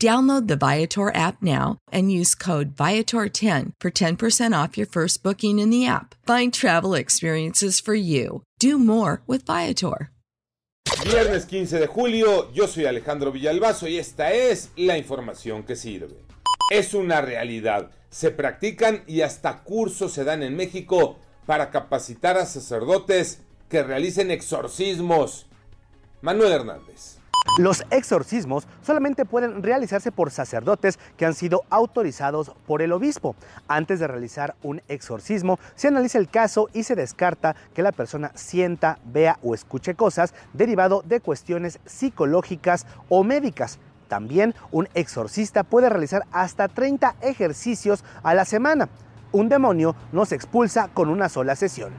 Download the Viator app now and use code Viator10 for 10% off your first booking in the app. Find travel experiences for you. Do more with Viator. Viernes 15 de julio, yo soy Alejandro Villalbazo y esta es la información que sirve. Es una realidad. Se practican y hasta cursos se dan en México para capacitar a sacerdotes que realicen exorcismos. Manuel Hernández. Los exorcismos solamente pueden realizarse por sacerdotes que han sido autorizados por el obispo. Antes de realizar un exorcismo, se analiza el caso y se descarta que la persona sienta, vea o escuche cosas derivado de cuestiones psicológicas o médicas. También un exorcista puede realizar hasta 30 ejercicios a la semana. Un demonio no se expulsa con una sola sesión.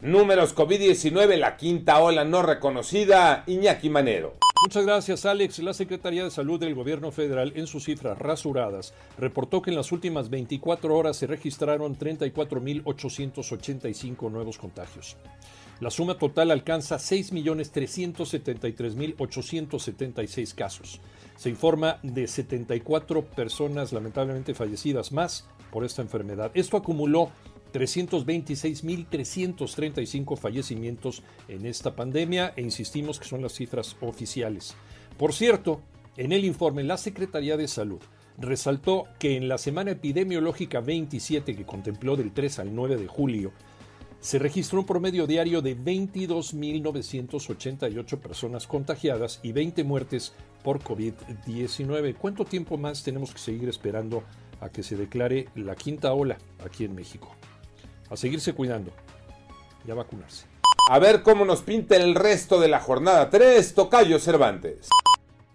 Números COVID-19, la quinta ola no reconocida, Iñaki Manero. Muchas gracias, Alex. La Secretaría de Salud del Gobierno Federal, en sus cifras rasuradas, reportó que en las últimas 24 horas se registraron 34.885 nuevos contagios. La suma total alcanza 6.373.876 casos. Se informa de 74 personas lamentablemente fallecidas más por esta enfermedad. Esto acumuló 326.335 fallecimientos en esta pandemia e insistimos que son las cifras oficiales. Por cierto, en el informe la Secretaría de Salud resaltó que en la semana epidemiológica 27 que contempló del 3 al 9 de julio, se registró un promedio diario de 22.988 personas contagiadas y 20 muertes por COVID-19. ¿Cuánto tiempo más tenemos que seguir esperando a que se declare la quinta ola aquí en México? A seguirse cuidando y a vacunarse. A ver cómo nos pinta el resto de la jornada 3, Tocayo Cervantes.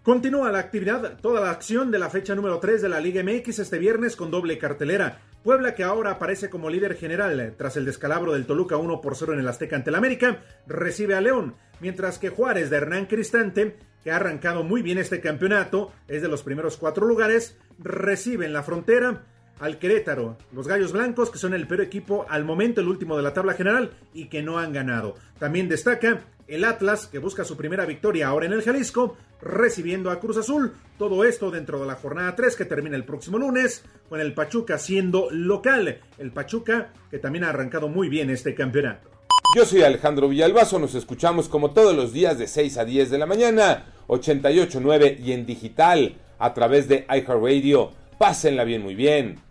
Continúa la actividad, toda la acción de la fecha número 3 de la Liga MX este viernes con doble cartelera. Puebla, que ahora aparece como líder general tras el descalabro del Toluca 1 por 0 en el Azteca ante el América, recibe a León, mientras que Juárez de Hernán Cristante, que ha arrancado muy bien este campeonato, es de los primeros cuatro lugares, recibe en la frontera al Querétaro, los Gallos Blancos, que son el peor equipo al momento, el último de la tabla general y que no han ganado. También destaca el Atlas, que busca su primera victoria ahora en el Jalisco, recibiendo a Cruz Azul. Todo esto dentro de la jornada 3 que termina el próximo lunes, con el Pachuca siendo local. El Pachuca que también ha arrancado muy bien este campeonato. Yo soy Alejandro Villalbazo, nos escuchamos como todos los días de 6 a 10 de la mañana, 88.9 y en digital a través de iHeartRadio. Pásenla bien, muy bien